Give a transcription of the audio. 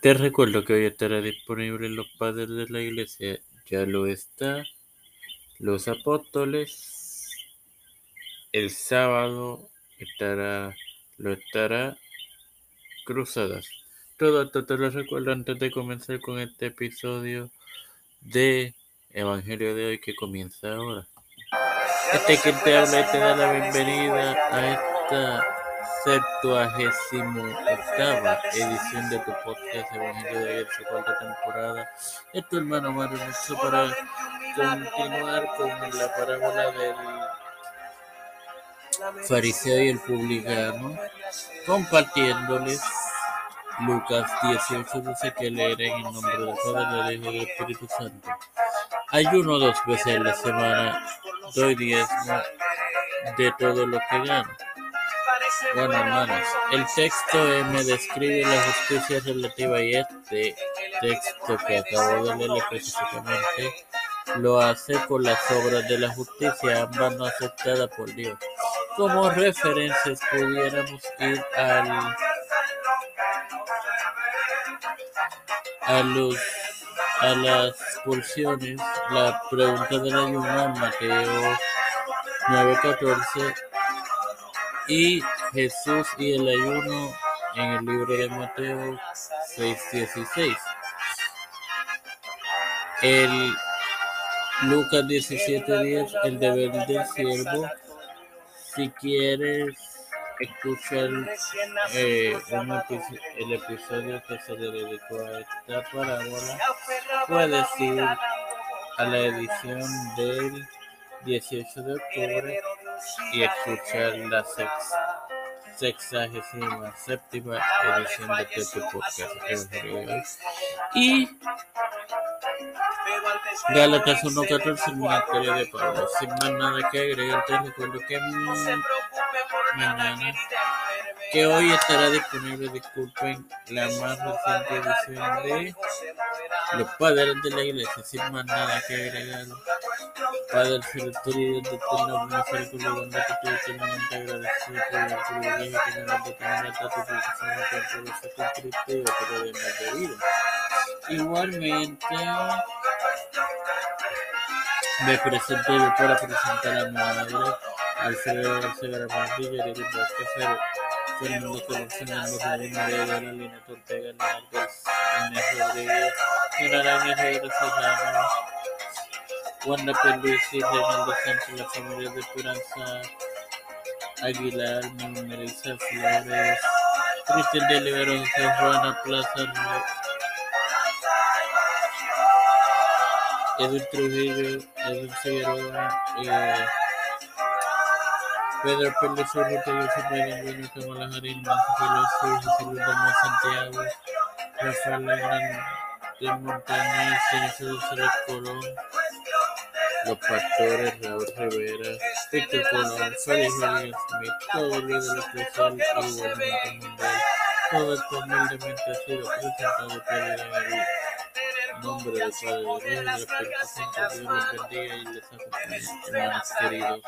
Te recuerdo que hoy estará disponible Los Padres de la Iglesia, ya lo está, Los Apóstoles, el sábado estará, lo estará, Cruzadas. Todo esto te lo recuerdo antes de comenzar con este episodio de Evangelio de hoy que comienza ahora. Este que te habla y te da la bienvenida a esta septuagésimo octava edición de tu podcast Evangelio de su cuarta temporada. Es tu hermano Mario para continuar con la parábola del fariseo y el publicano, compartiéndoles Lucas 18, dice que leeré en el nombre del Padre, del Hijo y del Espíritu Santo. Ayuno dos veces en la semana, doy diezmo de todo lo que gano. Bueno, hermanos, el texto me describe la justicia relativa y este texto que acabo de leer específicamente lo hace con las obras de la justicia, ambas no aceptadas por Dios. Como referencias pudiéramos ir al, a, los, a las porciones, la pregunta del ayuno Mateo 9.14 y Jesús y el ayuno en el libro de Mateo 6:16. El Lucas 17:10, el deber del siervo. Si quieres escuchar eh, el episodio que se le dedicó a esta parábola, puedes ir a la edición del 18 de octubre y escuchar la sexagésima séptima edición de este podcast. Y Gálatas 1.14, el ministerio de Pablo. Sin más nada que agregar, te recuerdo que mañana, que hoy estará disponible, disculpen, la más reciente edición de Los Padres de la Iglesia. Sin más nada que agregar. Padre celestial, de eterna misericordia y bondad que estoy eternamente agradecido por el privilegio que tener por ese Cristo y de vida. Igualmente, me presento yo para presentar a mi madre, Alfredo García la Serrano, Wanda Pelisi, Reinaldo Sánchez, la familia de Esperanza Aguilar, Melissa Flores, Cristian de Libero, José Juana Plaza, Edwin Trujillo, Edwin Figueroa, eh, Pedro Pérez José Nancy Pelosi, José Luis Santiago, Rafael Legrand de Montañez, Cenizado Ceres Colón, los pastores Raúl Rivera, Víctor Colón, Félix Rodríguez Smith, todo el líder especial y igualmente mundial, todo esto humildemente ha sido presentado por el nombre del Padre, Hijo y del Espíritu Santo, Dios los bendiga y les acompañe, hermanos queridos.